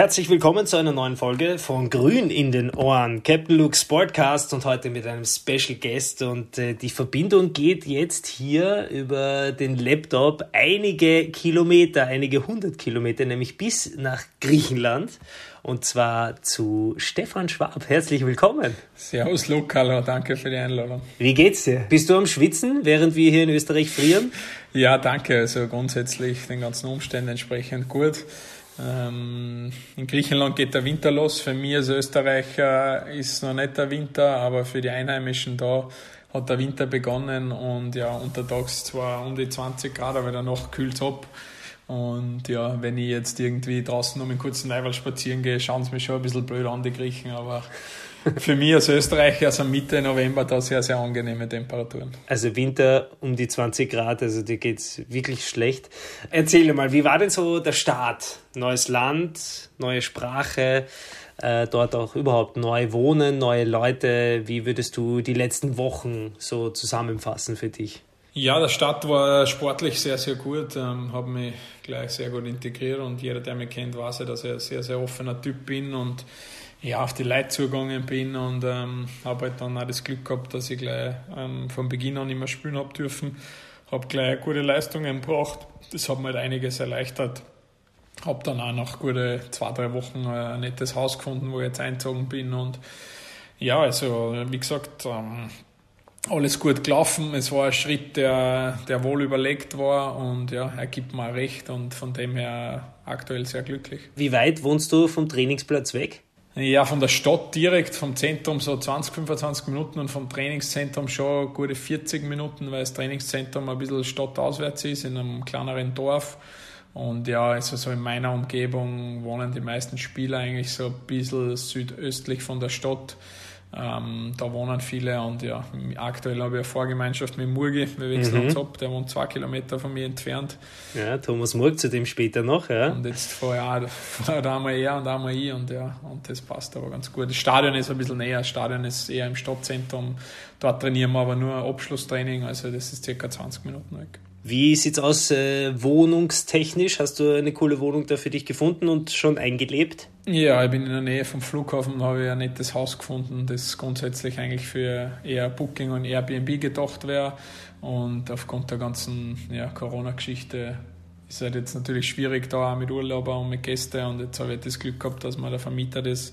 Herzlich willkommen zu einer neuen Folge von Grün in den Ohren, Captain Luke Sportcast und heute mit einem Special Guest und äh, die Verbindung geht jetzt hier über den Laptop einige Kilometer, einige hundert Kilometer, nämlich bis nach Griechenland und zwar zu Stefan Schwab. Herzlich willkommen. Servus Luke, hallo, danke für die Einladung. Wie geht's dir? Bist du am Schwitzen, während wir hier in Österreich frieren? Ja, danke, also grundsätzlich den ganzen Umständen entsprechend gut. Ähm, in Griechenland geht der Winter los. Für mich als Österreicher ist noch nicht der Winter, aber für die Einheimischen da hat der Winter begonnen und ja, untertags zwar um die 20 Grad, aber danach kühlt es ab. Und ja, wenn ich jetzt irgendwie draußen um einen kurzen Neuwald spazieren gehe, schauen sie mich schon ein bisschen blöd an, die Griechen, aber für mich als Österreicher, also Mitte November, da sehr, sehr angenehme Temperaturen. Also Winter um die 20 Grad, also dir geht es wirklich schlecht. Erzähl mal, wie war denn so der Start? Neues Land, neue Sprache, äh, dort auch überhaupt neu wohnen, neue Leute. Wie würdest du die letzten Wochen so zusammenfassen für dich? Ja, der Start war sportlich sehr, sehr gut, ähm, habe mich gleich sehr gut integriert und jeder, der mich kennt, weiß ja, dass ich ein sehr, sehr offener Typ bin und ja, auf die Leute zugegangen bin und ähm, habe halt dann auch das Glück gehabt, dass ich gleich ähm, von Beginn an immer spielen habe dürfen. Habe gleich gute Leistungen gebracht. Das hat mir halt einiges erleichtert. Habe dann auch nach gute zwei, drei Wochen ein nettes Haus gefunden, wo ich jetzt eingezogen bin. Und ja, also wie gesagt, ähm, alles gut gelaufen. Es war ein Schritt, der, der wohl überlegt war und ja, er gibt mir recht und von dem her aktuell sehr glücklich. Wie weit wohnst du vom Trainingsplatz weg? Ja, von der Stadt direkt, vom Zentrum so 20, 25 Minuten und vom Trainingszentrum schon gute 40 Minuten, weil das Trainingszentrum ein bisschen stadtauswärts ist, in einem kleineren Dorf. Und ja, also so in meiner Umgebung wohnen die meisten Spieler eigentlich so ein bisschen südöstlich von der Stadt. Ähm, da wohnen viele und ja, aktuell habe ich eine Vorgemeinschaft mit Murgi, wir wechseln mhm. uns ab, der wohnt zwei Kilometer von mir entfernt. Ja, Thomas Murg zu dem später noch, ja. Und jetzt vorher da einmal er und einmal ich und ja, und das passt aber ganz gut. Das Stadion ist ein bisschen näher, das Stadion ist eher im Stadtzentrum, dort trainieren wir aber nur Abschlusstraining, also das ist circa 20 Minuten weg. Wie sieht's aus äh, wohnungstechnisch? Hast du eine coole Wohnung da für dich gefunden und schon eingelebt? Ja, ich bin in der Nähe vom Flughafen, habe ich ein nettes Haus gefunden, das grundsätzlich eigentlich für eher Booking und Airbnb gedacht wäre. Und aufgrund der ganzen ja, Corona-Geschichte ist es halt jetzt natürlich schwierig da auch mit Urlauber und mit Gästen. Und jetzt habe ich das Glück gehabt, dass mir der Vermieter das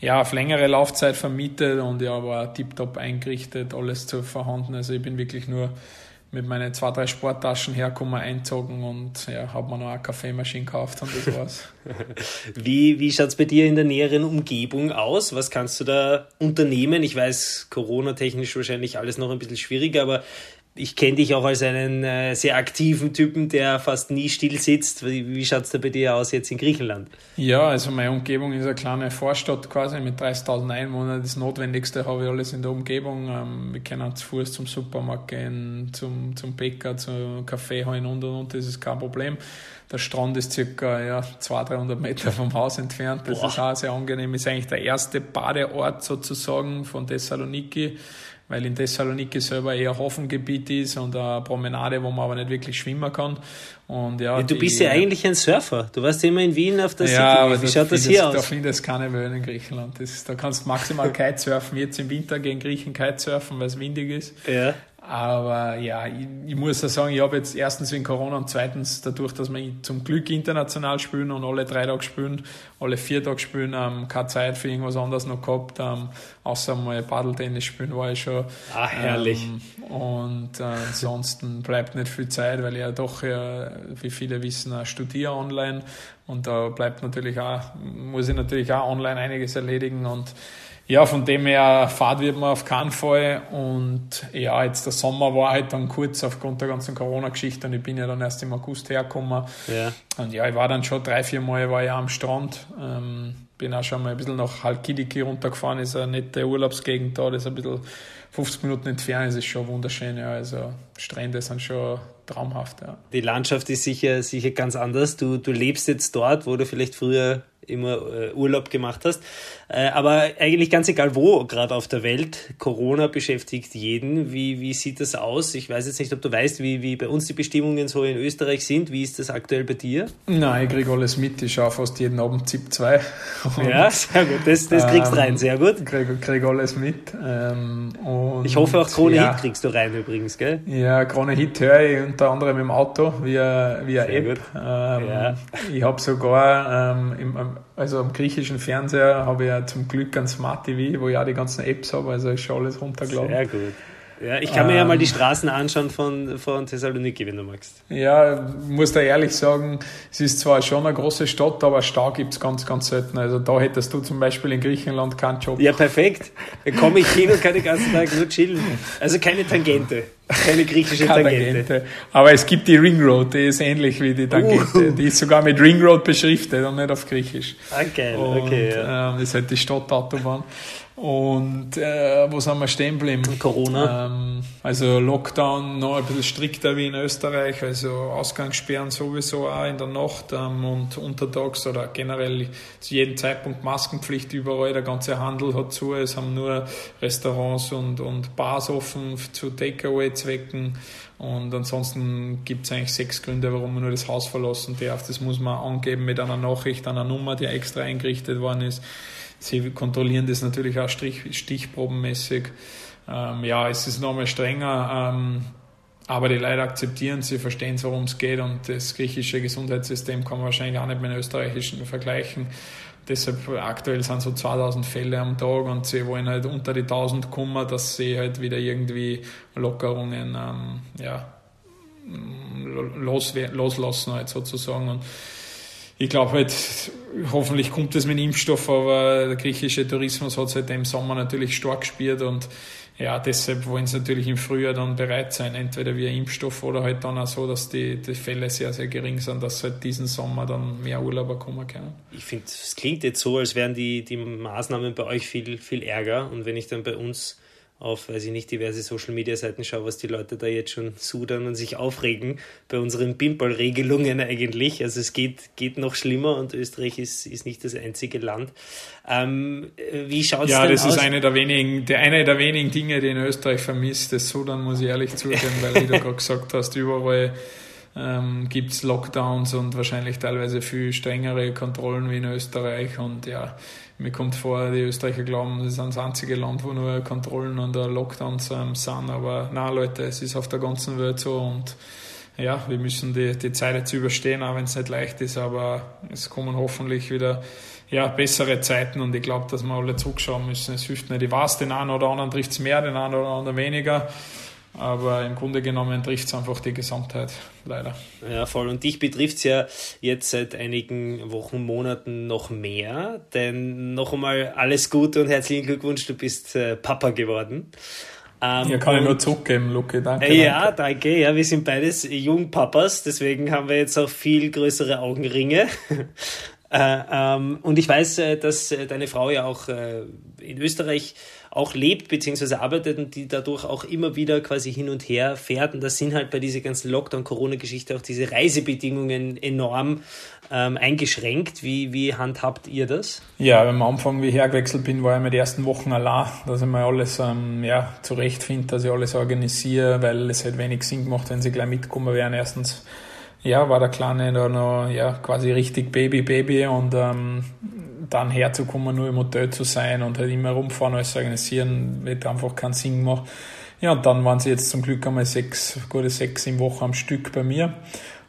ja, auf längere Laufzeit vermietet und ja, war tiptop eingerichtet, alles zu vorhanden. Also ich bin wirklich nur mit meinen zwei, drei Sporttaschen herkommen, einzogen und ja, habe mir noch eine Kaffeemaschine gekauft und das war's. wie wie schaut es bei dir in der näheren Umgebung aus? Was kannst du da unternehmen? Ich weiß, Corona-technisch wahrscheinlich alles noch ein bisschen schwieriger, aber ich kenne dich auch als einen äh, sehr aktiven Typen, der fast nie still sitzt. Wie, wie schaut es da bei dir aus jetzt in Griechenland? Ja, also meine Umgebung ist eine kleine Vorstadt quasi mit 30.000 Einwohnern. Das Notwendigste habe ich alles in der Umgebung. Ähm, wir können zu Fuß zum Supermarkt gehen, zum, zum Bäcker, zum Kaffee holen und und und. Das ist kein Problem. Der Strand ist circa ja, 200, 300 Meter vom Haus entfernt. Das Boah. ist auch sehr angenehm. Ist eigentlich der erste Badeort sozusagen von Thessaloniki weil in Thessaloniki selber eher Hafengebiet ist und eine Promenade, wo man aber nicht wirklich schwimmen kann. Und ja, ja du die, bist ja eigentlich ein Surfer. Du warst immer in Wien auf der ja. Aber Wie schaut das hier aus? Da findest du keine Wellen in Griechenland. Das, da kannst du maximal Kitesurfen. Jetzt im Winter gegen Griechen Kitesurfen, weil es windig ist. Ja. Aber ja, ich, ich muss ja sagen, ich habe jetzt erstens wegen Corona und zweitens dadurch, dass wir zum Glück international spielen und alle drei Tage spielen, alle vier Tage spielen, ähm, keine Zeit für irgendwas anderes noch gehabt, ähm, außer mal Paddeltennis spielen war ich schon. Ah, herrlich. Ähm, und äh, ansonsten bleibt nicht viel Zeit, weil ich ja doch, ja, wie viele wissen, studiere online und da bleibt natürlich auch, muss ich natürlich auch online einiges erledigen und ja, von dem her, Fahrt wird man auf keinen Fall. Und ja, jetzt der Sommer war halt dann kurz aufgrund der ganzen Corona-Geschichte und ich bin ja dann erst im August hergekommen. Ja. Und ja, ich war dann schon drei, vier Mal war ich am Strand. Ähm, bin auch schon mal ein bisschen nach Halkidiki runtergefahren, ist eine nette Urlaubsgegend da, das ist ein bisschen 50 Minuten entfernt, das ist schon wunderschön. Ja. Also Strände sind schon traumhaft. Ja. Die Landschaft ist sicher, sicher ganz anders. Du, du lebst jetzt dort, wo du vielleicht früher immer äh, Urlaub gemacht hast. Äh, aber eigentlich ganz egal wo, gerade auf der Welt, Corona beschäftigt jeden. Wie, wie sieht das aus? Ich weiß jetzt nicht, ob du weißt, wie, wie bei uns die Bestimmungen so in Österreich sind. Wie ist das aktuell bei dir? Nein, ich kriege alles mit. Ich schaue fast jeden Abend ZIP 2. Ja, sehr gut. Das, das kriegst du ähm, rein, sehr gut. Ich kriege krieg alles mit. Ähm, ich hoffe auch Krone ja, Hit kriegst du rein übrigens, gell? Ja, Krone Hit höre ich unter anderem im Auto via, via App. Ähm, ja. Ich habe sogar ähm, im, also am griechischen Fernseher habe ich ja zum Glück ein Smart TV, wo ich auch die ganzen Apps habe, also ist schon alles runtergeladen. Sehr gut. Ja, ich kann mir ähm, ja mal die Straßen anschauen von, von Thessaloniki, wenn du magst. Ja, muss da ehrlich sagen, es ist zwar schon eine große Stadt, aber Stau gibt es ganz, ganz selten. Also da hättest du zum Beispiel in Griechenland keinen Job. Ja, perfekt. Dann komme ich hin und kann den ganzen Tag nur chillen. Also keine Tangente. Keine griechische Keine Tangente. Tangente. Aber es gibt die Ring Road, die ist ähnlich wie die Tangente. Uh. Die ist sogar mit Ring Road beschriftet und nicht auf Griechisch. Okay, ah, okay. Ja. Ähm, das ist halt die Stadtautobahn. Und äh, wo sind wir stehen geblieben? Corona. Ähm, also Lockdown noch ein bisschen strikter wie in Österreich, also Ausgangssperren sowieso auch in der Nacht ähm, und untertags oder generell zu jedem Zeitpunkt Maskenpflicht überall, der ganze Handel hat zu, es haben nur Restaurants und, und Bars offen zu Takeaway-Zwecken und ansonsten gibt es eigentlich sechs Gründe, warum man nur das Haus verlassen darf. Das muss man angeben mit einer Nachricht, einer Nummer, die extra eingerichtet worden ist. Sie kontrollieren das natürlich auch stich, stichprobenmäßig. Ähm, ja, es ist nochmal strenger, ähm, aber die Leute akzeptieren, sie verstehen, worum es geht und das griechische Gesundheitssystem kann man wahrscheinlich auch nicht mit dem österreichischen vergleichen. Deshalb aktuell sind so 2000 Fälle am Tag und sie wollen halt unter die 1000 kommen, dass sie halt wieder irgendwie Lockerungen ähm, ja, los, loslassen halt sozusagen. Und ich glaube halt, hoffentlich kommt es mit Impfstoff, aber der griechische Tourismus hat seit dem Sommer natürlich stark gespürt und ja, deshalb wollen sie natürlich im Frühjahr dann bereit sein, entweder via Impfstoff oder halt dann auch so, dass die, die Fälle sehr, sehr gering sind, dass halt diesen Sommer dann mehr Urlauber kommen können. Ich finde, es klingt jetzt so, als wären die, die Maßnahmen bei euch viel, viel ärger und wenn ich dann bei uns auf, weiß ich nicht, diverse Social Media Seiten schaue, was die Leute da jetzt schon sudern und sich aufregen bei unseren Pimple-Regelungen eigentlich. Also es geht, geht noch schlimmer und Österreich ist, ist nicht das einzige Land. Ähm, wie schaut es ja, denn aus? Ja, das ist eine der wenigen, der, eine der wenigen Dinge, die in Österreich vermisst. Das Sudern muss ich ehrlich zugeben, weil wie du gerade gesagt hast, überall ähm, gibt es Lockdowns und wahrscheinlich teilweise viel strengere Kontrollen wie in Österreich und ja, mir kommt vor, die Österreicher glauben, das ist das einzige Land, wo nur Kontrollen und Lockdowns ähm, sind. Aber na Leute, es ist auf der ganzen Welt so und ja, wir müssen die, die Zeit jetzt überstehen, auch wenn es nicht leicht ist, aber es kommen hoffentlich wieder ja, bessere Zeiten und ich glaube, dass wir alle zurückschauen müssen. Es hilft nicht. Ich weiß, den einen oder anderen trifft es mehr, den einen oder anderen weniger. Aber im Grunde genommen trifft es einfach die Gesamtheit, leider. Ja, voll. Und dich betrifft es ja jetzt seit einigen Wochen, Monaten noch mehr. Denn noch einmal alles Gute und herzlichen Glückwunsch, du bist äh, Papa geworden. Ähm, ja, kann ich nur zurückgeben, Luke, danke. Äh, ja, danke. danke. Ja, wir sind beides Jungpapas, deswegen haben wir jetzt auch viel größere Augenringe. äh, ähm, und ich weiß, äh, dass äh, deine Frau ja auch äh, in Österreich auch lebt bzw. arbeitet und die dadurch auch immer wieder quasi hin und her fährt. Und das sind halt bei dieser ganzen Lockdown-Corona-Geschichte auch diese Reisebedingungen enorm ähm, eingeschränkt. Wie, wie handhabt ihr das? Ja, am Anfang, wie ich hergewechselt bin, war ich mit ersten Wochen allein, dass ich mir alles ähm, ja, zurechtfinde, dass ich alles organisiere, weil es halt wenig Sinn gemacht, wenn sie gleich mitkommen wären. Erstens ja, war der Kleine da noch ja, quasi richtig Baby, Baby und ähm, dann herzukommen, nur im Hotel zu sein und halt immer rumfahren, alles organisieren, wird einfach keinen Sinn gemacht. Ja, und dann waren sie jetzt zum Glück einmal sechs, gute sechs im Woche am Stück bei mir.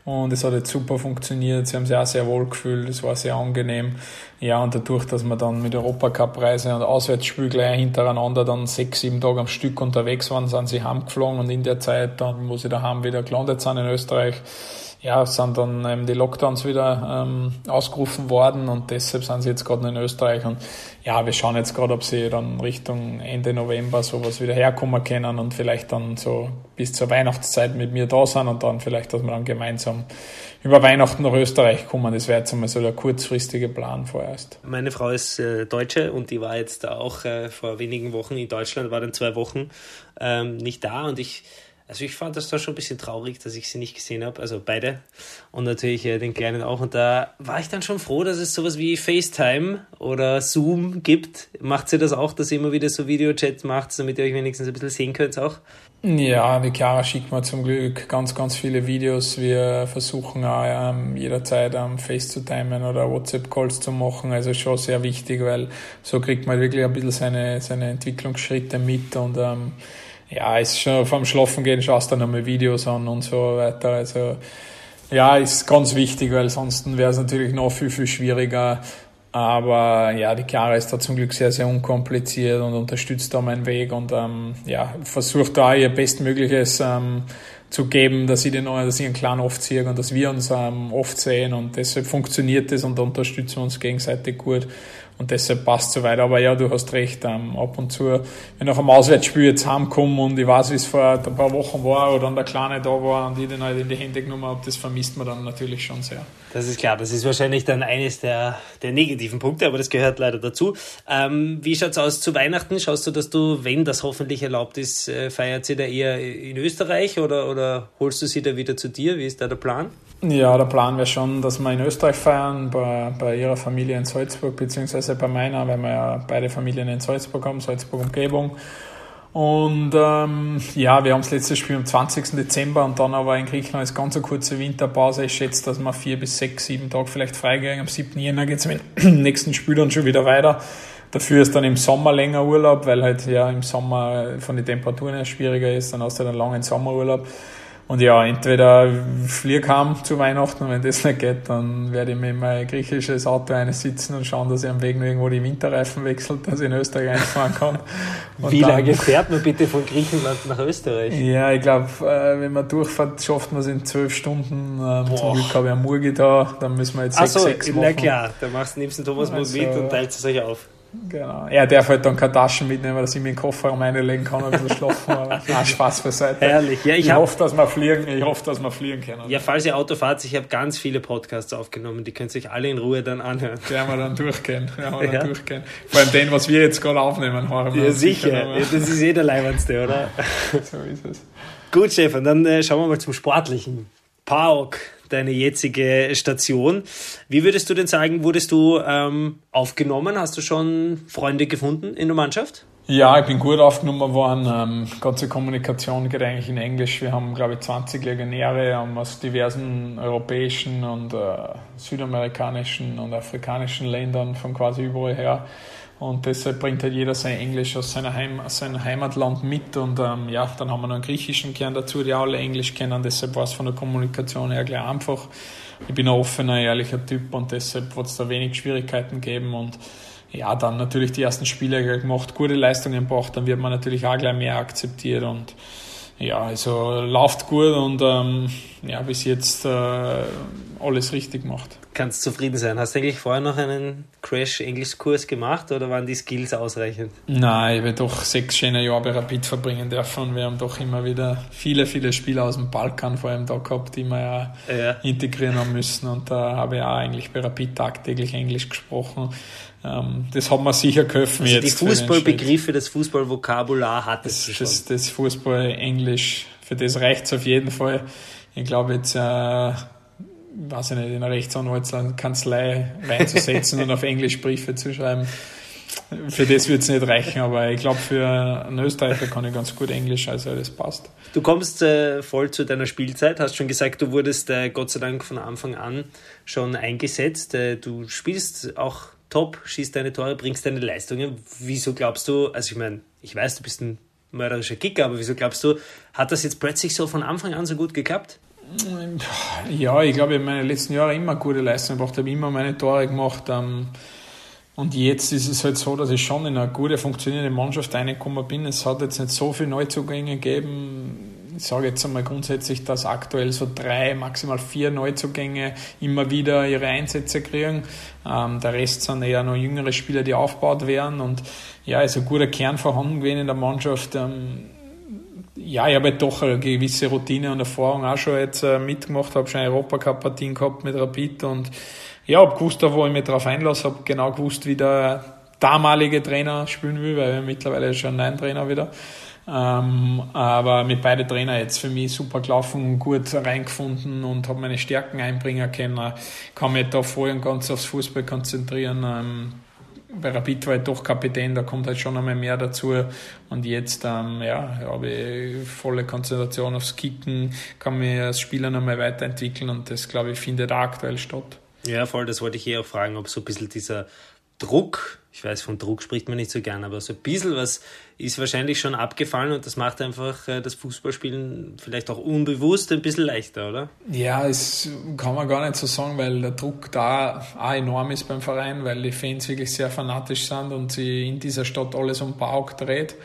Und es hat jetzt super funktioniert. Sie haben sich auch sehr wohl gefühlt. Es war sehr angenehm. Ja, und dadurch, dass wir dann mit Europacup-Reise und Auswärtsspiel gleich hintereinander dann sechs, sieben Tage am Stück unterwegs waren, sind sie heimgeflogen und in der Zeit, dann, wo sie daheim wieder gelandet sind in Österreich, ja, sind dann ähm, die Lockdowns wieder ähm, ausgerufen worden und deshalb sind sie jetzt gerade in Österreich und ja, wir schauen jetzt gerade, ob sie dann Richtung Ende November sowas wieder herkommen können und vielleicht dann so bis zur Weihnachtszeit mit mir da sind und dann vielleicht, dass wir dann gemeinsam über Weihnachten nach Österreich kommen. Das wäre jetzt einmal so der kurzfristige Plan vorerst. Meine Frau ist äh, Deutsche und die war jetzt auch äh, vor wenigen Wochen in Deutschland, war dann zwei Wochen ähm, nicht da und ich Also ich fand das da schon ein bisschen traurig, dass ich sie nicht gesehen habe, also beide und natürlich äh, den Kleinen auch. Und da war ich dann schon froh, dass es sowas wie FaceTime oder Zoom gibt. Macht sie das auch, dass ihr immer wieder so Videochats macht, damit ihr euch wenigstens ein bisschen sehen könnt auch? Ja, die Chiara schickt mir zum Glück ganz, ganz viele Videos. Wir versuchen auch ähm, jederzeit ähm, Face zu timen oder WhatsApp-Calls zu machen. Also schon sehr wichtig, weil so kriegt man wirklich ein bisschen seine, seine Entwicklungsschritte mit und ähm, ja, ist schon vorm Schlafen gehen, schaust dann nochmal Videos an und so weiter. Also, ja, ist ganz wichtig, weil sonst wäre es natürlich noch viel, viel schwieriger. Aber ja, die Chiara ist da zum Glück sehr, sehr unkompliziert und unterstützt da meinen Weg und ähm, ja, versucht da ihr Bestmögliches ähm, zu geben, dass ich den dass ich einen Clan oft sehe und dass wir uns ähm, oft sehen und deshalb funktioniert das und da unterstützen wir uns gegenseitig gut. Und deshalb passt so weit. Aber ja, du hast recht, ähm, ab und zu, wenn ich nach einem Auswärtsspiel jetzt heimkomme und ich weiß, wie es vor ein paar Wochen war oder dann der Kleine da war und ich den halt in die Hände genommen habe, das vermisst man dann natürlich schon sehr. Das ist klar, das ist wahrscheinlich dann eines der, der negativen Punkte, aber das gehört leider dazu. Ähm, wie schaut's aus zu Weihnachten? Schaust du, dass du, wenn das hoffentlich erlaubt ist, äh, feiert sie da eher in Österreich oder, oder holst du sie da wieder zu dir? Wie ist da der Plan? Ja, der Plan wäre schon, dass wir in Österreich feiern, bei, bei ihrer Familie in Salzburg, beziehungsweise bei meiner, weil wir ja beide Familien in Salzburg haben, Salzburg Umgebung. Und ähm, ja, wir haben das letzte Spiel am 20. Dezember und dann aber in Griechenland ist ganz eine kurze Winterpause. Ich schätze, dass wir vier bis sechs, sieben Tage vielleicht freigehen. Am 7. Jänner geht es mit dem nächsten Spiel dann schon wieder weiter. Dafür ist dann im Sommer länger Urlaub, weil halt ja im Sommer von den Temperaturen her schwieriger ist. Dann hast du einen langen Sommerurlaub. Und ja, entweder fliege heim zu Weihnachten und wenn das nicht geht, dann werde ich mir in mein griechisches Auto einsitzen und schauen, dass ich am Weg noch irgendwo die Winterreifen wechselt, dass ich in Österreich einfahren kann. Und Wie lange fährt man bitte von Griechenland nach Österreich? Ja, ich glaube, äh, wenn man durchfährt, schafft man es in zwölf Stunden. Ähm, zum Glück habe ich eine Murgi da, dann müssen wir jetzt sechs, Ach so, sechs machen. Na klar, da machst du nimmst den Thomas also, mit und teilst es euch auf. Genau. Er darf halt dann keine Taschen mitnehmen, dass ich mir den Kofferraum reinlegen kann und ein bisschen schlafen. Nein, Spaß beiseite. Herrlich. Ja, ich, ich hoffe, dass wir fliegen, ich hoffe, dass wir fliegen können. Ja, falls ihr Auto fahrt, ich habe ganz viele Podcasts aufgenommen, die könnt sich alle in Ruhe dann anhören. Werden wir dann durchgehen. Werden wir dann ja. durchgehen. Vor allem den, was wir jetzt gerade aufnehmen haben. Ja, sicher. Ja, das ist eh der Leibendste, oder? so ist es. Gut, Stefan, dann äh, schauen wir mal zum Sportlichen. PAOK, deine jetzige Station. Wie würdest du denn sagen, wurdest du ähm, aufgenommen? Hast du schon Freunde gefunden in der Mannschaft? Ja, ich bin gut aufgenommen worden. Ähm, ganze Kommunikation geht eigentlich in Englisch. Wir haben, glaube ich, 20 Legionäre um, aus diversen europäischen und äh, südamerikanischen und afrikanischen Ländern von quasi überall her. Und deshalb bringt halt jeder sein Englisch aus, seiner Heim, aus seinem Heimatland mit. Und ähm, ja, dann haben wir noch einen griechischen Kern dazu, die alle Englisch kennen. Deshalb war es von der Kommunikation her gleich einfach. Ich bin ein offener, ehrlicher Typ und deshalb wird es da wenig Schwierigkeiten geben. Und ja, dann natürlich die ersten Spiele gemacht, gute Leistungen gebracht, dann wird man natürlich auch gleich mehr akzeptiert. Und ja, also läuft gut und ähm, ja, bis jetzt äh, alles richtig gemacht. Kannst zufrieden sein. Hast du eigentlich vorher noch einen Crash-Englisch-Kurs gemacht oder waren die Skills ausreichend? Nein, ich habe doch sechs schöne Jahre bei Rapid verbringen dürfen. Wir haben doch immer wieder viele, viele Spieler aus dem Balkan vor allem da gehabt, die wir ja, ja. integrieren haben müssen. Und da habe ich auch eigentlich bei Rapid tagtäglich Englisch gesprochen. Ähm, das hat mir sicher geholfen. Also jetzt die Fußballbegriffe, das Fußballvokabular hat es das, das, das Fußball-Englisch, für das reicht es auf jeden Fall. Ich glaube jetzt, äh, weiß ich nicht, in einer Rechtsanwaltskanzlei reinzusetzen und auf Englisch Briefe zu schreiben. Für das wird es nicht reichen, aber ich glaube, für einen Österreicher kann ich ganz gut Englisch, also das passt. Du kommst äh, voll zu deiner Spielzeit, hast schon gesagt, du wurdest äh, Gott sei Dank von Anfang an schon eingesetzt. Äh, du spielst auch top, schießt deine Tore, bringst deine Leistungen. Wieso glaubst du, also ich meine, ich weiß, du bist ein mörderischer Kicker, aber wieso glaubst du, hat das jetzt plötzlich so von Anfang an so gut geklappt? Ja, ich glaube, ich habe meine letzten Jahre immer gute Leistungen gebracht, habe immer meine Tore gemacht. Ähm, und jetzt ist es halt so, dass ich schon in eine gute, funktionierende Mannschaft reingekommen bin. Es hat jetzt nicht so viele Neuzugänge gegeben ich sage jetzt einmal grundsätzlich, dass aktuell so drei, maximal vier Neuzugänge immer wieder ihre Einsätze kriegen. Ähm, der Rest sind eher noch jüngere Spieler, die aufgebaut werden. Und ja, ist ein guter Kern vorhanden gewesen in der Mannschaft. Ähm, ja, ich habe halt doch eine gewisse Routine und Erfahrung auch schon jetzt äh, mitgemacht, habe schon Europacup-Partien gehabt mit Rapid und ja, habe gewusst, wo ich mich drauf einlasse, habe genau gewusst, wie der damalige Trainer spielen will, weil wir mittlerweile schon einen neuen Trainer wieder. Ähm, aber mit beiden Trainer jetzt für mich super gelaufen, gut reingefunden und habe meine Stärken einbringen können. Kann mich da voll und ganz aufs Fußball konzentrieren. Ähm, bei Rapid war ich doch Kapitän, da kommt halt schon einmal mehr dazu. Und jetzt ähm, ja, habe ich volle Konzentration aufs Kicken, kann mich als Spieler nochmal weiterentwickeln und das, glaube ich, findet auch aktuell statt. Ja, voll, das wollte ich eh auch fragen, ob so ein bisschen dieser Druck, ich weiß, von Druck spricht man nicht so gern, aber so ein bisschen was ist wahrscheinlich schon abgefallen und das macht einfach äh, das Fußballspielen vielleicht auch unbewusst ein bisschen leichter, oder? Ja, das kann man gar nicht so sagen, weil der Druck da auch enorm ist beim Verein, weil die Fans wirklich sehr fanatisch sind und sie in dieser Stadt alles um Bauch dreht.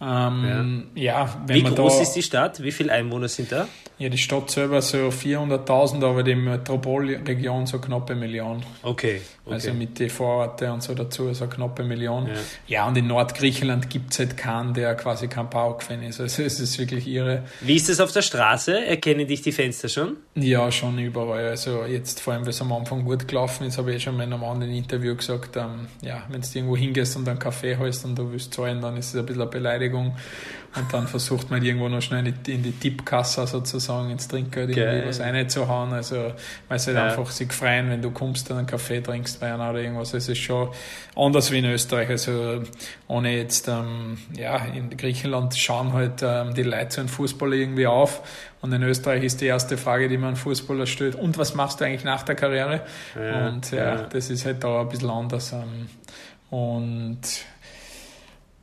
Ähm, ja. ja Wie groß da, ist die Stadt? Wie viele Einwohner sind da? Ja, die Stadt selber so 400.000, aber die Metropolregion so knappe Million. Okay, okay. Also mit den Vororte und so dazu so knappe Million. Ja, ja und in Nordgriechenland gibt es halt keinen, der quasi kein Pauk-Fan ist. Also es ist wirklich irre. Wie ist das auf der Straße? Erkennen dich die Fenster schon? Ja, schon überall. Also jetzt vor allem, weil es am Anfang gut gelaufen ist, habe ich eh schon in einem anderen Interview gesagt, ähm, ja, wenn du irgendwo hingehst und einen Kaffee holst und du willst zahlen, dann ist es ein bisschen eine Beleidigung. Und dann versucht man irgendwo noch schnell in die Tippkasse sozusagen ins Trinkgeld irgendwie was reinzuhauen. Also, weil sie halt ja. einfach sich freuen, wenn du kommst und einen Kaffee trinkst bei einer oder irgendwas. Es ist schon anders wie in Österreich. Also, ohne jetzt, ähm, ja, in Griechenland schauen halt ähm, die Leute zu einem Fußballer irgendwie auf. Und in Österreich ist die erste Frage, die man Fußballer stellt, und was machst du eigentlich nach der Karriere? Ja, und ja, ja, das ist halt da ein bisschen anders. Ähm, und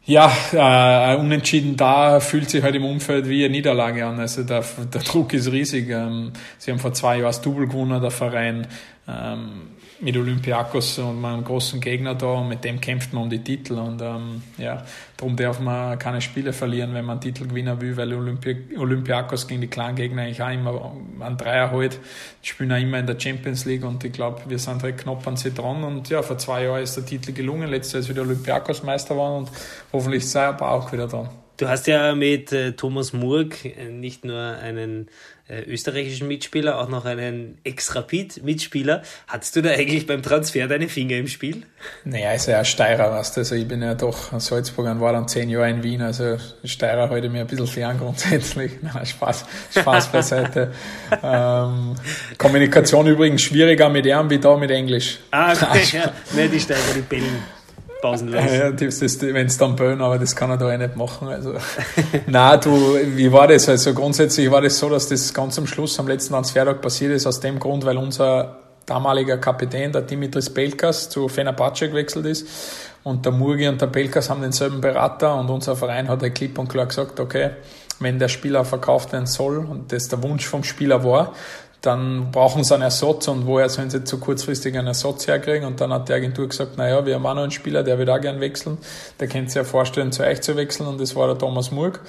ja, äh, unentschieden da fühlt sich halt im Umfeld wie eine Niederlage an. Also der, der Druck ist riesig. Ähm, sie haben vor zwei Jahren das Double gewonnen, der Verein. Ähm, mit Olympiakos und meinem großen Gegner da und mit dem kämpft man um die Titel. Und ähm, ja, darum darf man keine Spiele verlieren, wenn man Titel gewinnen will, weil Olympi Olympiakos gegen die kleinen Gegner eigentlich auch immer an Dreier halt, die spielen auch immer in der Champions League und ich glaube, wir sind halt knapp an sie dran. Und ja, vor zwei Jahren ist der Titel gelungen, letztes Jahr ist wieder Olympiakos Meister geworden und hoffentlich ist er aber auch wieder dran. Du hast ja mit äh, Thomas Murg äh, nicht nur einen äh, österreichischen Mitspieler, auch noch einen Ex-Rapid-Mitspieler. Hattest du da eigentlich beim Transfer deine Finger im Spiel? Naja, ist ja ein Steirer, weißt du. Also ich bin ja doch in Salzburg und war dann zehn Jahre in Wien, also Steirer ich mir ein bisschen fern grundsätzlich. Nein, Spaß, Spaß beiseite. ähm, Kommunikation übrigens schwieriger mit ihm wie da mit Englisch. Ah, okay, ja. Nein, die Steiger, die bellen pausenlos. Ja, wenn es dann böen, aber das kann er da eh nicht machen. Also. Nein, du, wie war das? Also grundsätzlich war das so, dass das ganz am Schluss am letzten Transfertag passiert ist, aus dem Grund, weil unser damaliger Kapitän, der Dimitris Pelkas, zu Fenerbahce gewechselt ist. Und der Murgi und der Pelkas haben denselben Berater und unser Verein hat klipp und klar gesagt, okay, wenn der Spieler verkauft werden soll und das der Wunsch vom Spieler war, dann brauchen sie einen Ersatz und woher sollen sie zu kurzfristig einen Ersatz herkriegen? Und dann hat die Agentur gesagt, naja, wir haben auch noch einen Spieler, der will auch gern wechseln. Der könnte sich ja vorstellen, zu euch zu wechseln und das war der Thomas Murg.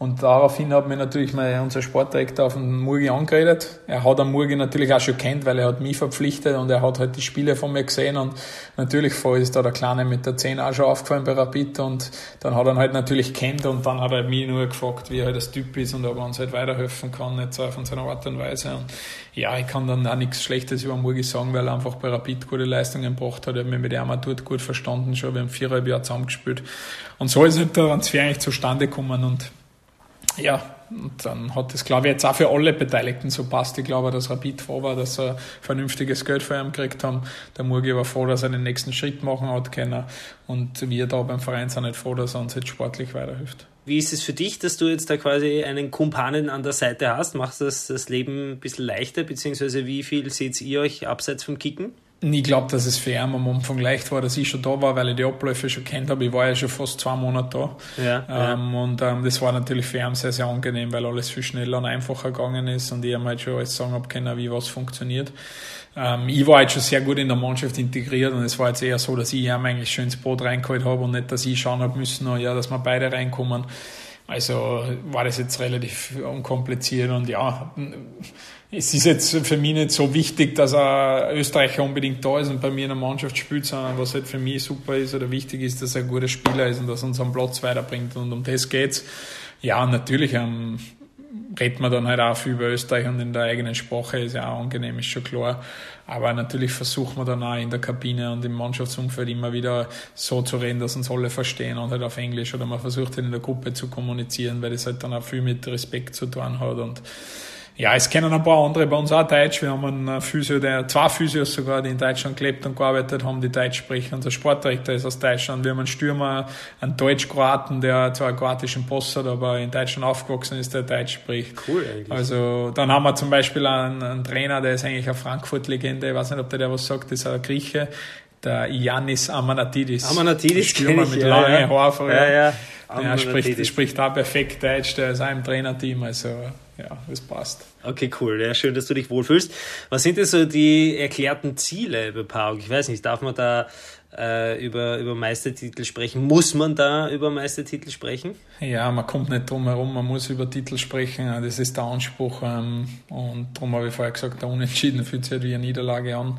Und daraufhin hat mir natürlich mal unser Sportdirektor auf den Murgi angeredet. Er hat den Murgi natürlich auch schon kennt, weil er hat mich verpflichtet und er hat halt die Spiele von mir gesehen und natürlich vorher ist da der Kleine mit der 10 auch schon aufgefallen bei Rapid und dann hat er ihn halt natürlich kennt und dann hat er mich nur gefragt, wie er halt das Typ ist und ob er uns halt weiterhelfen kann, nicht so von seiner Art und Weise. Und ja, ich kann dann auch nichts Schlechtes über Murgi sagen, weil er einfach bei Rapid gute Leistungen gebracht hat. Ich habe mich mit auch dort gut verstanden schon. Wir haben viereinhalb Jahre zusammengespielt. Und so ist halt der Transfer eigentlich zustande gekommen und ja, und dann hat das, glaube ich, jetzt auch für alle Beteiligten so passt. Ich glaube, dass Rapid froh war, dass er vernünftiges Geld für ihn gekriegt haben. Der Murgi war froh, dass er den nächsten Schritt machen hat können. Und wir da beim Verein sind nicht froh, dass er uns jetzt sportlich weiterhilft. Wie ist es für dich, dass du jetzt da quasi einen Kumpanen an der Seite hast? Macht das das Leben ein bisschen leichter? Beziehungsweise wie viel seht ihr euch abseits vom Kicken? Ich glaube, dass es für ihn am Anfang leicht war, dass ich schon da war, weil ich die Abläufe schon kennt habe. Ich war ja schon fast zwei Monate da. Ja, ähm, ja. Und ähm, das war natürlich für ihn sehr, sehr angenehm, weil alles viel schneller und einfacher gegangen ist und ich ihm halt schon alles sagen habe können, wie was funktioniert. Ähm, ich war halt schon sehr gut in der Mannschaft integriert und es war jetzt eher so, dass ich ihm eigentlich schön ins Boot reingeholt habe und nicht, dass ich schauen habe müssen, ja, dass wir beide reinkommen. Also war das jetzt relativ unkompliziert und ja, es ist jetzt für mich nicht so wichtig, dass ein Österreicher unbedingt da ist und bei mir in der Mannschaft spielt, sondern was halt für mich super ist oder wichtig ist, dass er ein guter Spieler ist und dass er uns am Platz weiterbringt und um das geht's. Ja, natürlich, ähm, redet man dann halt auch viel über Österreich und in der eigenen Sprache, ist ja auch angenehm, ist schon klar. Aber natürlich versucht man dann auch in der Kabine und im Mannschaftsumfeld immer wieder so zu reden, dass uns alle verstehen und halt auf Englisch oder man versucht halt in der Gruppe zu kommunizieren, weil das halt dann auch viel mit Respekt zu tun hat und ja, es kennen ein paar andere bei uns auch Deutsch. Wir haben einen Physio, der, zwei Physios sogar, die in Deutschland gelebt und gearbeitet haben, die Deutsch sprechen. Unser Sportdirektor ist aus Deutschland. Wir haben einen Stürmer, einen Deutsch-Kroaten, der zwar einen kroatischen Post hat, aber in Deutschland aufgewachsen ist, der Deutsch spricht. Cool eigentlich. Also, dann haben wir zum Beispiel einen, einen Trainer, der ist eigentlich eine Frankfurt-Legende. Ich weiß nicht, ob der, der was sagt, das ist ein Grieche. Der Yannis Amanatidis. Amanatidis Stürmer mit ja, langen ja. Haaren. Ja, ja. Der spricht, spricht auch perfekt Deutsch, der ist auch im Trainerteam, also ja, das passt. Okay, cool. Ja, schön, dass du dich wohlfühlst. Was sind denn so die erklärten Ziele bei PAOK? Ich weiß nicht, darf man da äh, über, über Meistertitel sprechen? Muss man da über Meistertitel sprechen? Ja, man kommt nicht drum herum, man muss über Titel sprechen. Das ist der Anspruch. Ähm, und darum habe ich vorher gesagt, der Unentschieden fühlt sich halt wie eine Niederlage an.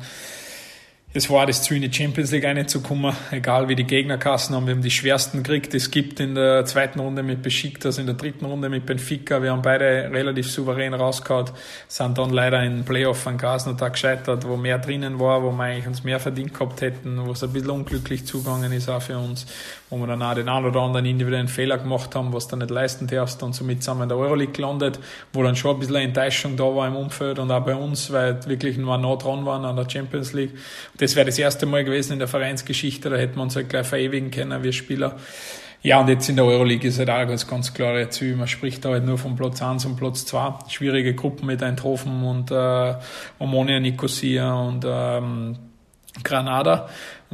Es war das Ziel, in die Champions League reinzukommen, egal wie die Gegnerkassen haben. Wir haben die schwersten gekriegt. Es gibt in der zweiten Runde mit Besiktas, in der dritten Runde mit Benfica. Wir haben beide relativ souverän rausgehauen, sind dann leider in Playoff an Krasnodar gescheitert, wo mehr drinnen war, wo wir eigentlich uns mehr verdient gehabt hätten, wo es ein bisschen unglücklich zugegangen ist auch für uns, wo wir dann auch den einen oder anderen individuellen Fehler gemacht haben, was du nicht leisten darfst und somit sind in der Euroleague gelandet, wo dann schon ein bisschen Enttäuschung da war im Umfeld und auch bei uns, weil wirklich nur nah dran waren an der Champions League das wäre das erste Mal gewesen in der Vereinsgeschichte, da hätten wir uns halt gleich verewigen können, wir Spieler. Ja, und jetzt in der Euroleague ist halt auch ganz, ganz klare Ziel. Man spricht da halt nur von Platz 1 und Platz 2. Schwierige Gruppen mit Eindhoven und äh, Omonia Nicosia und ähm, Granada,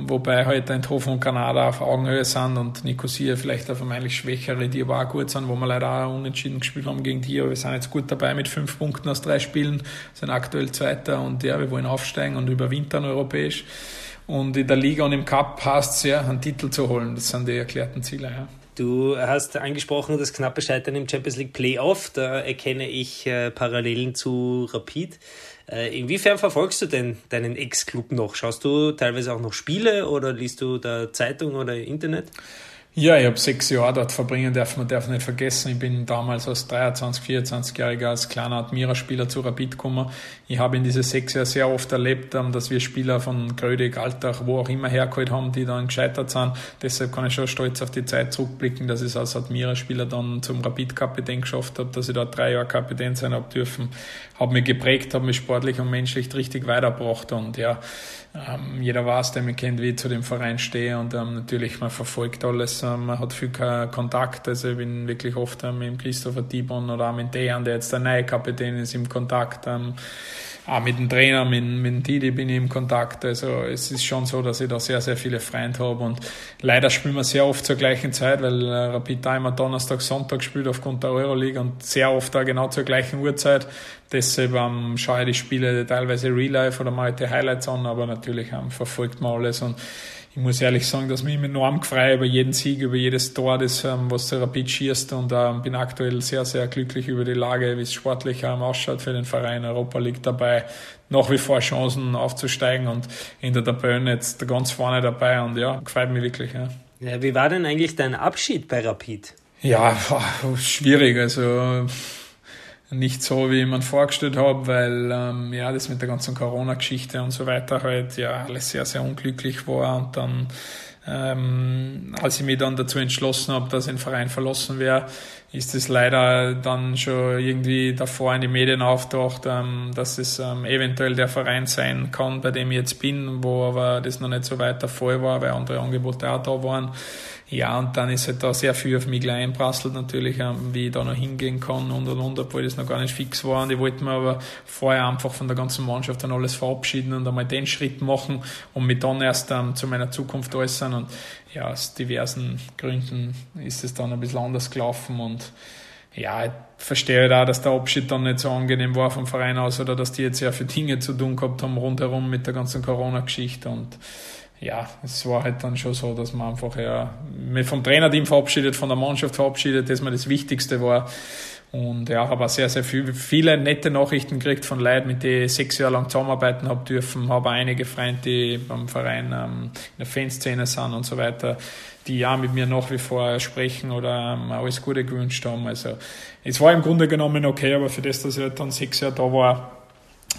wobei halt Eindhoven und Granada auf Augenhöhe sind und Nicosia vielleicht eine vermeintlich schwächere, die aber auch gut sind, wo wir leider auch unentschieden gespielt haben gegen die, aber wir sind jetzt gut dabei mit fünf Punkten aus drei Spielen, sind aktuell Zweiter und ja, wir wollen aufsteigen und überwintern europäisch. Und in der Liga und im Cup heißt es ja, einen Titel zu holen. Das sind die erklärten Ziele, ja. Du hast angesprochen das knappe Scheitern im Champions League Playoff. Da erkenne ich äh, Parallelen zu Rapid. Äh, inwiefern verfolgst du denn deinen Ex-Club noch? Schaust du teilweise auch noch Spiele oder liest du da Zeitung oder Internet? Ja, ich habe sechs Jahre dort verbringen dürfen. Man darf nicht vergessen, ich bin damals als 23, 24-Jähriger als kleiner Admira-Spieler zu Rapid gekommen. Ich habe in diese sechs Jahre sehr oft erlebt, ähm, dass wir Spieler von Grödig, Altach, wo auch immer hergeholt haben, die dann gescheitert sind. Deshalb kann ich schon stolz auf die Zeit zurückblicken, dass ich es als Admira-Spieler dann zum Rapid-Kapitän geschafft habe, dass ich da drei Jahre Kapitän sein habe dürfen. Habe mich geprägt, habe mich sportlich und menschlich richtig weitergebracht und ja, ähm, jeder weiß, der mich kennt, wie ich zu dem Verein stehe und ähm, natürlich, man verfolgt alles, ähm, man hat viel Kontakt, also ich bin wirklich oft ähm, mit Christopher Dibon oder auch mit Dejan, der jetzt der neue Kapitän ist, im Kontakt. Auch mit dem Trainer, mit, mit dem Didi bin ich im Kontakt. Also es ist schon so, dass ich da sehr, sehr viele Freunde habe. Und leider spielen wir sehr oft zur gleichen Zeit, weil äh, Rapid da immer Donnerstag, Sonntag spielt aufgrund der Euroleague und sehr oft da genau zur gleichen Uhrzeit. Deshalb ähm, schaue ich die Spiele teilweise Real Life oder mache die Highlights an, aber natürlich ähm, verfolgt man alles. Und ich muss ehrlich sagen, dass mich enorm gefreut über jeden Sieg, über jedes Tor, das, ähm, was der Rapid schießt und ähm, bin aktuell sehr, sehr glücklich über die Lage, wie es sportlich ähm, ausschaut für den Verein. Europa liegt dabei, nach wie vor Chancen aufzusteigen und in der Tabelle jetzt ganz vorne dabei und ja, gefällt mir wirklich. Ja. ja wie war denn eigentlich dein Abschied bei Rapid? Ja, schwierig. Also nicht so, wie ich mir vorgestellt habe, weil ähm, ja das mit der ganzen Corona-Geschichte und so weiter halt ja alles sehr, sehr unglücklich war und dann ähm, als ich mich dann dazu entschlossen habe, dass ich den Verein verlassen wäre, ist es leider dann schon irgendwie davor in die Medien auftaucht, ähm, dass es ähm, eventuell der Verein sein kann, bei dem ich jetzt bin, wo aber das noch nicht so weit der Fall war, weil andere Angebote auch da waren. Ja, und dann ist halt da sehr viel auf mich gleich einprasselt natürlich, ähm, wie ich da noch hingehen kann und und und, obwohl das noch gar nicht fix war. Und ich wollte mir aber vorher einfach von der ganzen Mannschaft dann alles verabschieden und einmal den Schritt machen und mich dann erst ähm, zu meiner Zukunft äußern. Und ja, aus diversen Gründen ist es dann ein bisschen anders gelaufen und ja, ich verstehe halt auch, dass der Abschied dann nicht so angenehm war vom Verein aus oder dass die jetzt sehr viele Dinge zu tun gehabt haben rundherum mit der ganzen Corona-Geschichte und ja, es war halt dann schon so, dass man einfach ja, mich vom Trainerteam verabschiedet, von der Mannschaft verabschiedet, dass mir das Wichtigste war. Und ja, habe auch sehr, sehr viel, viele nette Nachrichten gekriegt von Leuten, mit denen ich sechs Jahre lang zusammenarbeiten habe dürfen. Habe einige Freunde, die beim Verein ähm, in der Fanszene sind und so weiter, die ja mit mir nach wie vor sprechen oder ähm, alles Gute gewünscht haben. Also es war im Grunde genommen okay, aber für das, dass ich halt dann sechs Jahre da war,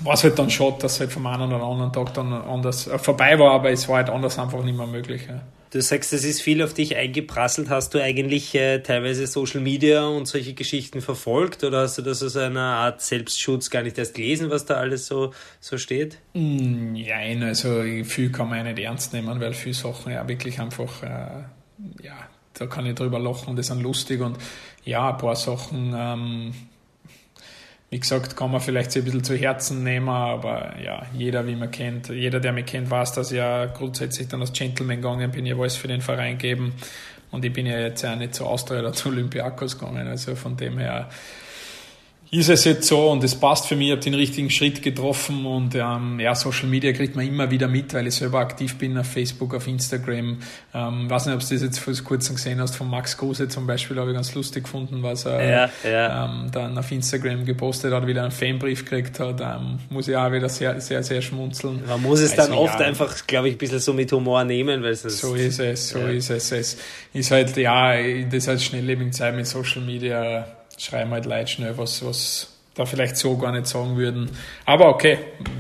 war es halt dann schade, dass es halt vom einen oder anderen Tag dann anders äh, vorbei war, aber es war halt anders einfach nicht mehr möglich. Ja. Du sagst, es ist viel auf dich eingeprasselt. Hast du eigentlich äh, teilweise Social Media und solche Geschichten verfolgt oder hast du das aus einer Art Selbstschutz gar nicht erst gelesen, was da alles so, so steht? Mm, nein, also viel kann man ja nicht ernst nehmen, weil viele Sachen ja wirklich einfach, äh, ja, da kann ich drüber lachen, die sind lustig und ja, ein paar Sachen ähm, wie gesagt, kann man vielleicht sich ein bisschen zu Herzen nehmen, aber ja, jeder, wie man kennt, jeder, der mich kennt, weiß, dass ich ja grundsätzlich dann als Gentleman gegangen bin, ich alles für den Verein geben. Und ich bin ja jetzt ja nicht zu Austria oder zu Olympiakos gegangen, also von dem her ist es jetzt so und es passt für mich, ich habe den richtigen Schritt getroffen und ähm, ja, Social Media kriegt man immer wieder mit, weil ich selber aktiv bin auf Facebook, auf Instagram. Ähm, weiß nicht, ob du das jetzt vor kurzem gesehen hast, von Max Kruse zum Beispiel, habe ich ganz lustig gefunden, was er ja, ja. Ähm, dann auf Instagram gepostet hat, wieder einen Fanbrief gekriegt hat. Ähm, muss ich auch wieder sehr, sehr, sehr schmunzeln. Man muss es also, dann oft ja, einfach, glaube ich, ein bisschen so mit Humor nehmen, weil es So ist es, so ist es. Es ist halt, ja, das ist halt schnelllebigen Zeit mit Social Media schreiben halt Leute schnell was, was da vielleicht so gar nicht sagen würden. Aber okay,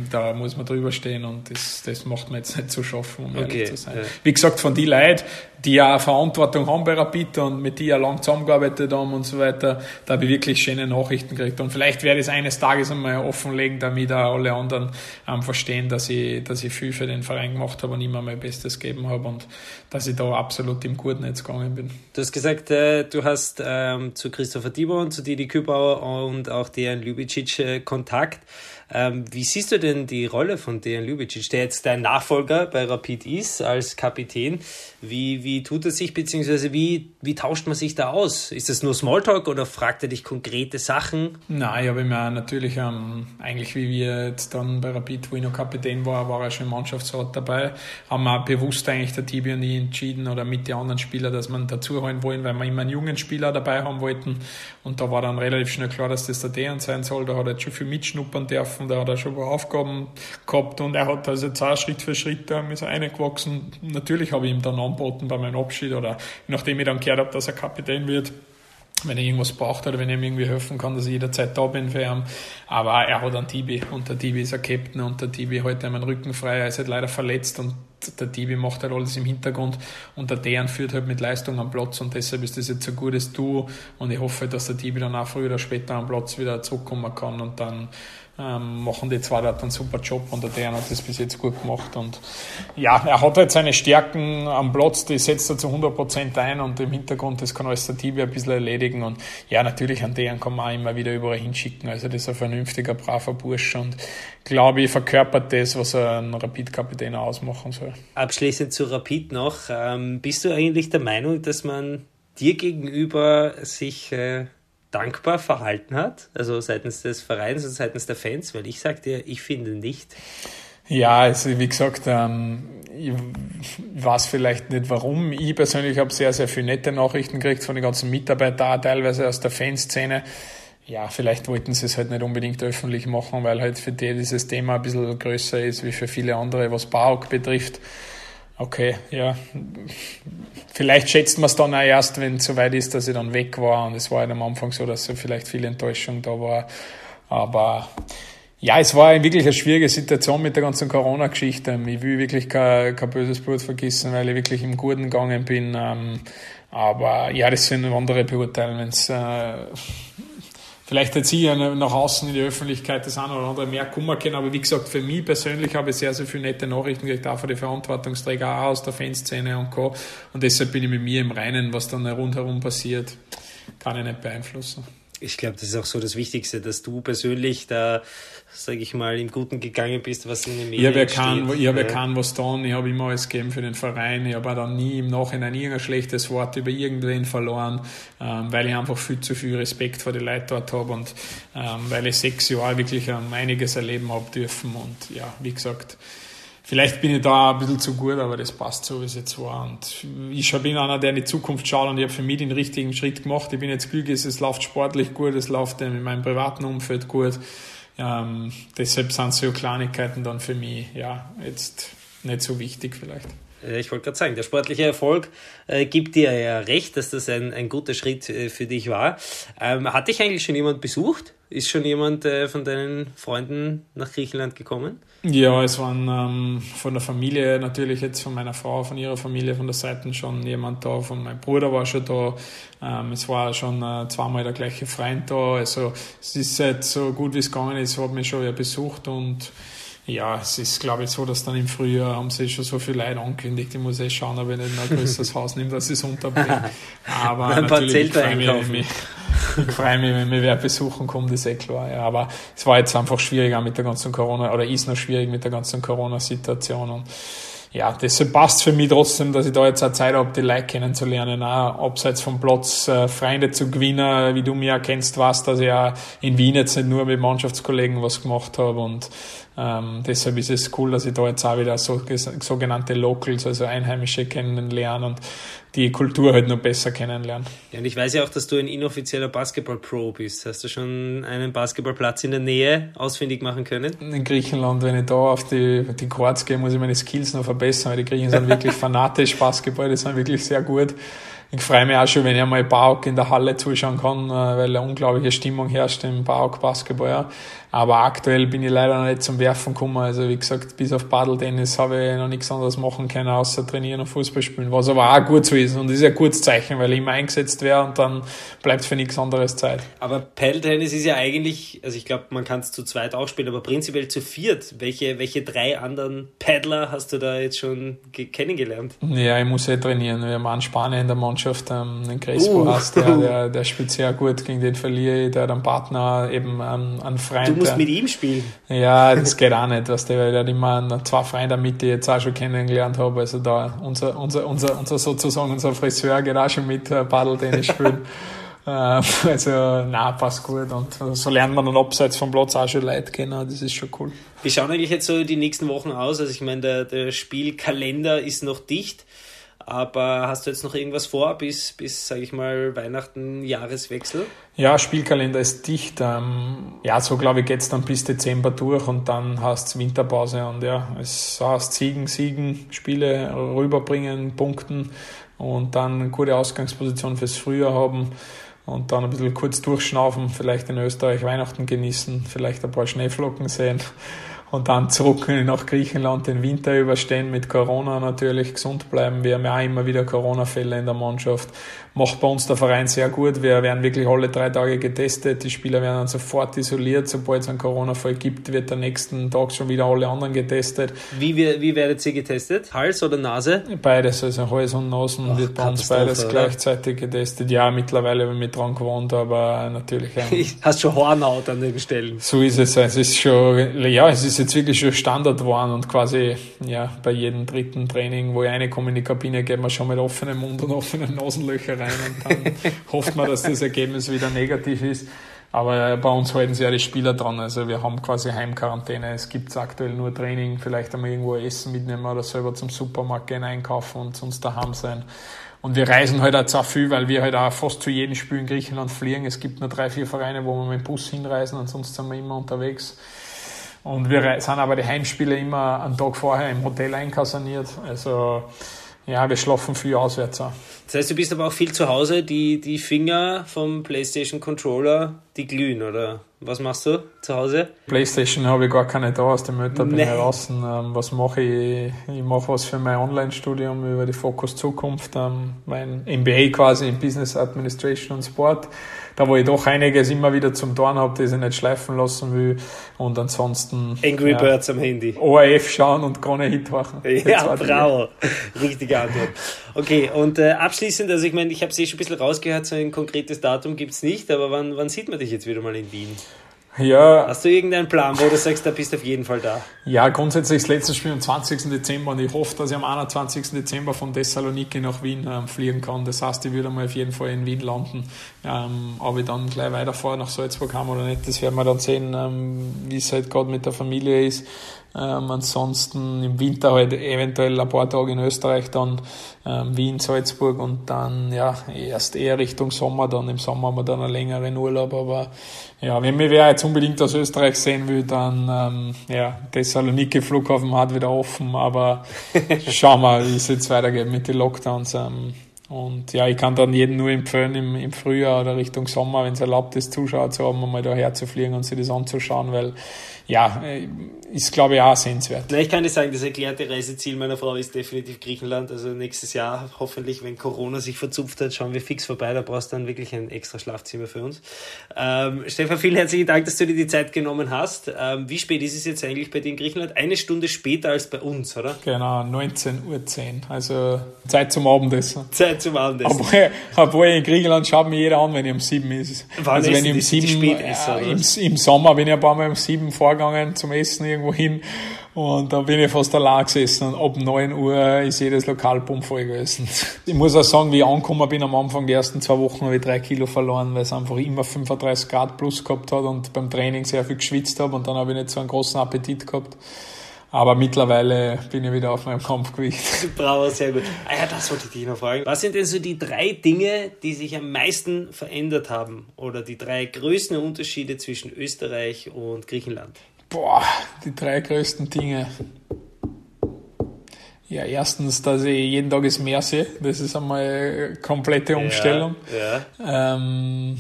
da muss man drüber stehen und das, das macht man jetzt nicht so schaffen, um okay, ehrlich zu sein. Ja. Wie gesagt, von die Leuten, die ja Verantwortung haben bei Rapid und mit die ja lang zusammengearbeitet haben und so weiter, da habe ich wirklich schöne Nachrichten gekriegt. Und vielleicht werde ich es eines Tages einmal offenlegen, damit auch alle anderen ähm, verstehen, dass ich, dass ich viel für den Verein gemacht habe und immer mein Bestes gegeben habe und dass ich da absolut im Guten jetzt gegangen bin. Du hast gesagt, äh, du hast ähm, zu Christopher Dieber zu Didi Kübauer und auch Dejan Ljubicic äh, Kontakt. Ähm, wie siehst du denn die Rolle von Dejan Ljubicic, der jetzt dein Nachfolger bei Rapid ist als Kapitän? Wie, wie tut er sich, beziehungsweise wie, wie tauscht man sich da aus? Ist das nur Smalltalk oder fragt er dich konkrete Sachen? Nein, ich habe mir natürlich, ähm, eigentlich wie wir jetzt dann bei Rapid, wo ich noch Kapitän war, war er schon im Mannschaftsrat dabei, haben wir bewusst eigentlich der Tibi und ich entschieden oder mit den anderen Spielern, dass man dazu holen wollen, weil wir immer einen jungen Spieler dabei haben wollten. Und da war dann relativ schnell klar, dass das der Dejan sein soll. Da hat er jetzt schon viel mitschnuppern dürfen gelaufen, da hat er schon ein paar Aufgaben gehabt und er hat also jetzt auch Schritt für Schritt da ist reingewachsen. Natürlich habe ich ihm dann angeboten bei meinem Abschied oder nachdem ich dann gehört habe, dass er Kapitän wird, wenn er irgendwas braucht oder wenn er ihm irgendwie helfen kann, dass ich jederzeit da bin für ihn. Aber er hat einen Tibi und der Tibi ist ein Captain und der Tibi hält ihm den Rücken frei. Er ist halt leider verletzt und der Tibi macht halt alles im Hintergrund und der Dejan führt halt mit Leistung am Platz und deshalb ist das jetzt ein gutes Duo und ich hoffe, dass der Tibi dann auch früher oder später am Platz wieder zurückkommen kann und dann ähm, machen die zwei dort einen super Job und der Dejan hat das bis jetzt gut gemacht und ja, er hat halt seine Stärken am Platz, die setzt er zu 100% ein und im Hintergrund, das kann alles der Tibi ein bisschen erledigen und ja, natürlich an Dejan kann man auch immer wieder überall hinschicken, also das ist ein vernünftiger, braver Bursch und glaube ich, verkörpert das, was ein Rapid-Kapitän ausmachen soll. Abschließend zu Rapid noch, ähm, bist du eigentlich der Meinung, dass man dir gegenüber sich äh dankbar verhalten hat, also seitens des Vereins und seitens der Fans, weil ich sagte, ich finde nicht. Ja, also wie gesagt, ähm, ich weiß vielleicht nicht warum. Ich persönlich habe sehr, sehr viele nette Nachrichten gekriegt von den ganzen Mitarbeitern, teilweise aus der Fanszene. Ja, vielleicht wollten sie es halt nicht unbedingt öffentlich machen, weil halt für die dieses Thema ein bisschen größer ist wie für viele andere, was BAUK betrifft. Okay, ja. Vielleicht schätzt man es dann auch erst, wenn es soweit ist, dass ich dann weg war. Und es war halt am Anfang so, dass so vielleicht viel Enttäuschung da war. Aber ja, es war wirklich eine schwierige Situation mit der ganzen Corona-Geschichte. Ich will wirklich kein, kein böses Blut vergessen, weil ich wirklich im Guten gegangen bin. Ähm, aber ja, das sind andere beurteilen, wenn es äh, vielleicht jetzt hier nach außen in die Öffentlichkeit das eine oder andere mehr kommen können. Aber wie gesagt, für mich persönlich habe ich sehr, sehr viele nette Nachrichten gekriegt, auch von den Verantwortungsträgern, auch aus der Fanszene und Co. Und deshalb bin ich mit mir im Reinen, was dann rundherum passiert, kann ich nicht beeinflussen ich glaube, das ist auch so das Wichtigste, dass du persönlich da, sage ich mal, im Guten gegangen bist, was in den Medien ich habe erkannt, Ich habe erkannt, was tun. Ich habe immer alles gegeben für den Verein. Ich habe dann nie im Nachhinein irgendein schlechtes Wort über irgendwen verloren, ähm, weil ich einfach viel zu viel Respekt vor den Leuten dort habe und ähm, weil ich sechs Jahre wirklich ähm, einiges erleben habe dürfen. Und ja, wie gesagt, Vielleicht bin ich da ein bisschen zu gut, aber das passt so, wie es jetzt war. Und ich bin einer, der in die Zukunft schaut und ich habe für mich den richtigen Schritt gemacht. Ich bin jetzt glücklich, es läuft sportlich gut, es läuft in meinem privaten Umfeld gut. Ähm, deshalb sind so Kleinigkeiten dann für mich ja jetzt nicht so wichtig vielleicht. Ich wollte gerade sagen, der sportliche Erfolg äh, gibt dir ja recht, dass das ein, ein guter Schritt äh, für dich war. Ähm, hat dich eigentlich schon jemand besucht? Ist schon jemand äh, von deinen Freunden nach Griechenland gekommen? Ja, es waren ähm, von der Familie natürlich jetzt von meiner Frau, von ihrer Familie, von der Seite schon jemand da, von meinem Bruder war schon da. Ähm, es war schon äh, zweimal der gleiche Freund da. Also es ist jetzt so gut wie es gegangen ist, hat mich schon ja besucht und ja, es ist, glaube ich, so, dass dann im Frühjahr haben sie schon so viele Leute angekündigt. Ich muss eh schauen, ob ich nicht ein größeres Haus nehme, dass ich es unterbringe. Aber ein paar Zelte einkaufen. Mich, ich freue mich, wenn mir wer besuchen kommt, ist eh klar. Ja. Aber es war jetzt einfach schwieriger mit der ganzen Corona, oder ist noch schwierig mit der ganzen Corona-Situation. Und ja, deshalb passt für mich trotzdem, dass ich da jetzt auch Zeit habe, die Leute kennenzulernen, auch abseits vom Platz äh, Freunde zu gewinnen. Wie du mich auch kennst, weißt, dass ich auch in Wien jetzt nicht nur mit Mannschaftskollegen was gemacht habe und ähm, deshalb ist es cool, dass ich da jetzt auch wieder so, sogenannte Locals, also Einheimische kennenlernen und die Kultur halt noch besser kennenlernen. Ja, und ich weiß ja auch, dass du ein inoffizieller Basketball-Pro bist. Hast du schon einen Basketballplatz in der Nähe ausfindig machen können? In Griechenland, wenn ich da auf die, die Courts gehe, muss ich meine Skills noch verbessern, weil die Griechen sind wirklich fanatisch Basketball, die sind wirklich sehr gut. Ich freue mich auch schon, wenn ich einmal Bauk in der Halle zuschauen kann, äh, weil eine unglaubliche Stimmung herrscht im Bauk Basketball. Ja. Aber aktuell bin ich leider noch nicht zum Werfen gekommen. Also wie gesagt, bis auf Paddeltennis habe ich noch nichts anderes machen können, außer trainieren und Fußball spielen. Was aber auch gut so ist. Und das ist ja ein gutes Zeichen, weil ich immer eingesetzt wäre und dann bleibt für nichts anderes Zeit. Aber Paddeltennis ist ja eigentlich, also ich glaube, man kann es zu zweit auch spielen, aber prinzipiell zu viert. Welche, welche drei anderen Paddler hast du da jetzt schon kennengelernt? Ja, ich muss eh trainieren. Wir haben einen Spanier in der Mannschaft, ähm, den Crespo uh. hast, der, der, der spielt sehr gut, gegen den verliere ich. Der hat einen Partner, eben einen, einen Freund musst mit ihm spielen. Ja, das geht auch nicht, weißt du, weil er hat immer zwei Freunde mit, die ich jetzt auch schon kennengelernt habe. Also da unser, unser, unser, unser sozusagen unser Friseur geht auch schon mit äh, Paddeltennis spielen. äh, also, na, passt gut. Und so lernt man dann abseits vom Platz auch schon Leute kennen. Das ist schon cool. Wie schauen eigentlich jetzt so die nächsten Wochen aus? Also ich meine, der, der Spielkalender ist noch dicht. Aber hast du jetzt noch irgendwas vor bis, bis sage ich mal, Weihnachten, Jahreswechsel? Ja, Spielkalender ist dicht. Ähm, ja, so glaube ich geht es dann bis Dezember durch und dann hast es Winterpause und ja, es heißt Siegen, Siegen, Spiele rüberbringen, Punkten und dann eine gute Ausgangsposition fürs Frühjahr haben und dann ein bisschen kurz durchschnaufen, vielleicht in Österreich Weihnachten genießen, vielleicht ein paar Schneeflocken sehen und dann zurück nach Griechenland den Winter überstehen mit Corona natürlich, gesund bleiben. Wir haben ja immer wieder Corona-Fälle in der Mannschaft macht bei uns der Verein sehr gut. Wir werden wirklich alle drei Tage getestet. Die Spieler werden dann sofort isoliert. Sobald es einen Corona-Fall gibt, wird der nächsten Tag schon wieder alle anderen getestet. Wie, wie werdet ihr getestet? Hals oder Nase? Beides, also Hals und Nasen Ach, wird bei uns beides oder? gleichzeitig getestet. Ja, mittlerweile habe ich dran gewohnt, aber natürlich. Ähm, Hast schon Hornhaut an den Stellen. So ist es. Es ist schon, ja, es ist jetzt wirklich schon Standard geworden und quasi, ja, bei jedem dritten Training, wo ich eine komme in die Kabine, geht man schon mit offenem Mund und offenen Nasenlöchern rein und dann hofft man, dass das Ergebnis wieder negativ ist. Aber bei uns halten sich ja die Spieler dran. Also wir haben quasi Heimquarantäne. Es gibt aktuell nur Training, vielleicht einmal irgendwo Essen mitnehmen oder selber zum Supermarkt gehen einkaufen und sonst daheim sein. Und wir reisen halt auch zu viel, weil wir halt auch fast zu jedem Spiel in Griechenland fliegen. Es gibt nur drei, vier Vereine, wo wir mit dem Bus hinreisen und sonst sind wir immer unterwegs. Und wir sind aber die Heimspiele immer einen Tag vorher im Hotel einkaserniert. Also ja, wir schlafen viel auswärts auch. Das heißt, du bist aber auch viel zu Hause. Die, die Finger vom PlayStation Controller, die glühen, oder was machst du zu Hause? PlayStation habe ich gar keine da aus dem Mütter, bin ich draußen. Ähm, was mache ich? Ich mache was für mein Online-Studium über die Fokus Zukunft, ähm, mein MBA quasi in Business Administration und Sport da wo ich doch einiges immer wieder zum Dorn habe, das ich nicht schleifen lassen will. Und ansonsten. Angry ja, Birds am Handy. ORF schauen und keine Hit machen. Ja, bravo. Richtige Antwort. Okay, und äh, abschließend, also ich meine, ich habe es eh schon ein bisschen rausgehört, so ein konkretes Datum gibt es nicht, aber wann, wann sieht man dich jetzt wieder mal in Wien? Ja. Hast du irgendeinen Plan, wo du sagst, da bist du auf jeden Fall da? Ja, grundsätzlich das letzte Spiel am 20. Dezember und ich hoffe, dass ich am 21. Dezember von Thessaloniki nach Wien ähm, fliegen kann. Das heißt, ich würde mal auf jeden Fall in Wien landen. Ähm, ob ich dann gleich weiterfahre nach Salzburg haben oder nicht, das werden wir dann sehen, ähm, wie es halt gerade mit der Familie ist. Ähm, ansonsten im Winter halt eventuell ein paar Tage in Österreich, dann ähm, Wien, Salzburg und dann ja erst eher Richtung Sommer. Dann im Sommer haben wir dann einen längeren Urlaub. Aber ja, wenn mir wer jetzt unbedingt aus Österreich sehen will, dann ähm, ja, Thessaloniki Flughafen hat wieder offen. Aber schauen wir, wie es jetzt weitergeht mit den Lockdowns. Ähm, und ja, ich kann dann jedem nur empfehlen, im, im Frühjahr oder Richtung Sommer, wenn es erlaubt ist, Zuschauer zu haben, mal daher zu fliegen und sich das anzuschauen, weil ja, äh, ist glaube ich auch sehenswert. Na, ich kann dir sagen, das erklärte Reiseziel meiner Frau ist definitiv Griechenland. Also nächstes Jahr, hoffentlich, wenn Corona sich verzupft hat, schauen wir fix vorbei. Da brauchst du dann wirklich ein extra Schlafzimmer für uns. Ähm, Stefan, vielen herzlichen Dank, dass du dir die Zeit genommen hast. Ähm, wie spät ist es jetzt eigentlich bei dir in Griechenland? Eine Stunde später als bei uns, oder? Genau, 19.10 Uhr. Also Zeit zum Abendessen. Zeit zum Abendessen. Obwohl, obwohl in Griechenland schaut mir jeder an, wenn ich um sieben ist. Wann also wenn ich um sieben, Spätesser, äh, im, im Sommer bin ich ein paar Mal um sieben vor vorgegangen zum Essen irgendwo hin und da bin ich fast allein gesessen und ab 9 Uhr ist jedes Lokal voll gewesen. Ich muss auch sagen, wie ich angekommen bin am Anfang der ersten zwei Wochen habe ich drei Kilo verloren, weil es einfach immer 35 Grad plus gehabt hat und beim Training sehr viel geschwitzt habe und dann habe ich nicht so einen großen Appetit gehabt. Aber mittlerweile bin ich wieder auf meinem Kampfgewicht. Bravo, sehr gut. Ah ja, das wollte ich dich noch fragen. Was sind denn so die drei Dinge, die sich am meisten verändert haben? Oder die drei größten Unterschiede zwischen Österreich und Griechenland? Boah, die drei größten Dinge. Ja, erstens, dass ich jeden Tag das Meer sehe. Das ist einmal eine komplette Umstellung. Ja, ja. Ähm,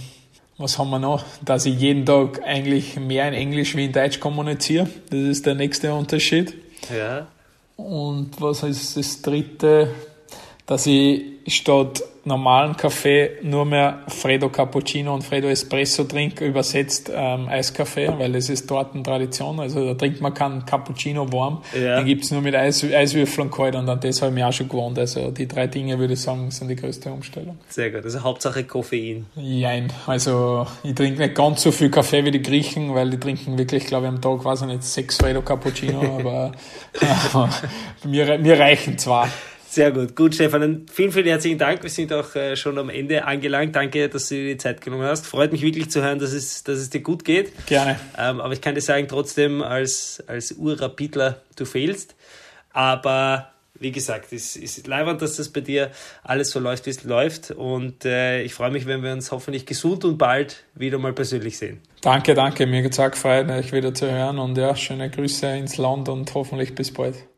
was haben wir noch? Dass ich jeden Tag eigentlich mehr in Englisch wie in Deutsch kommuniziere. Das ist der nächste Unterschied. Ja. Und was ist das dritte? Dass ich statt normalen Kaffee nur mehr Fredo Cappuccino und Fredo Espresso trinke, übersetzt ähm, Eiskaffee, weil das ist dort eine Tradition. Also da trinkt man keinen Cappuccino warm, ja. den gibt's nur mit Eis, Eiswürfeln kalt und an das habe ich mir auch schon gewohnt. Also die drei Dinge, würde ich sagen, sind die größte Umstellung. Sehr gut, also Hauptsache Koffein. Nein, also ich trinke nicht ganz so viel Kaffee wie die Griechen, weil die trinken wirklich, glaube ich, am Tag, weiß ich nicht, sechs Fredo Cappuccino, aber, mir, mir reichen zwei. Sehr gut. Gut, Stefan, vielen, vielen herzlichen Dank. Wir sind auch äh, schon am Ende angelangt. Danke, dass du dir die Zeit genommen hast. Freut mich wirklich zu hören, dass es, dass es dir gut geht. Gerne. Ähm, aber ich kann dir sagen, trotzdem als, als Urrapidler, du fehlst. Aber wie gesagt, es ist leibend, dass das bei dir alles so läuft, wie es läuft. Und äh, ich freue mich, wenn wir uns hoffentlich gesund und bald wieder mal persönlich sehen. Danke, danke. Mir geht's auch gefreut, euch wieder zu hören. Und ja, schöne Grüße ins Land und hoffentlich bis bald.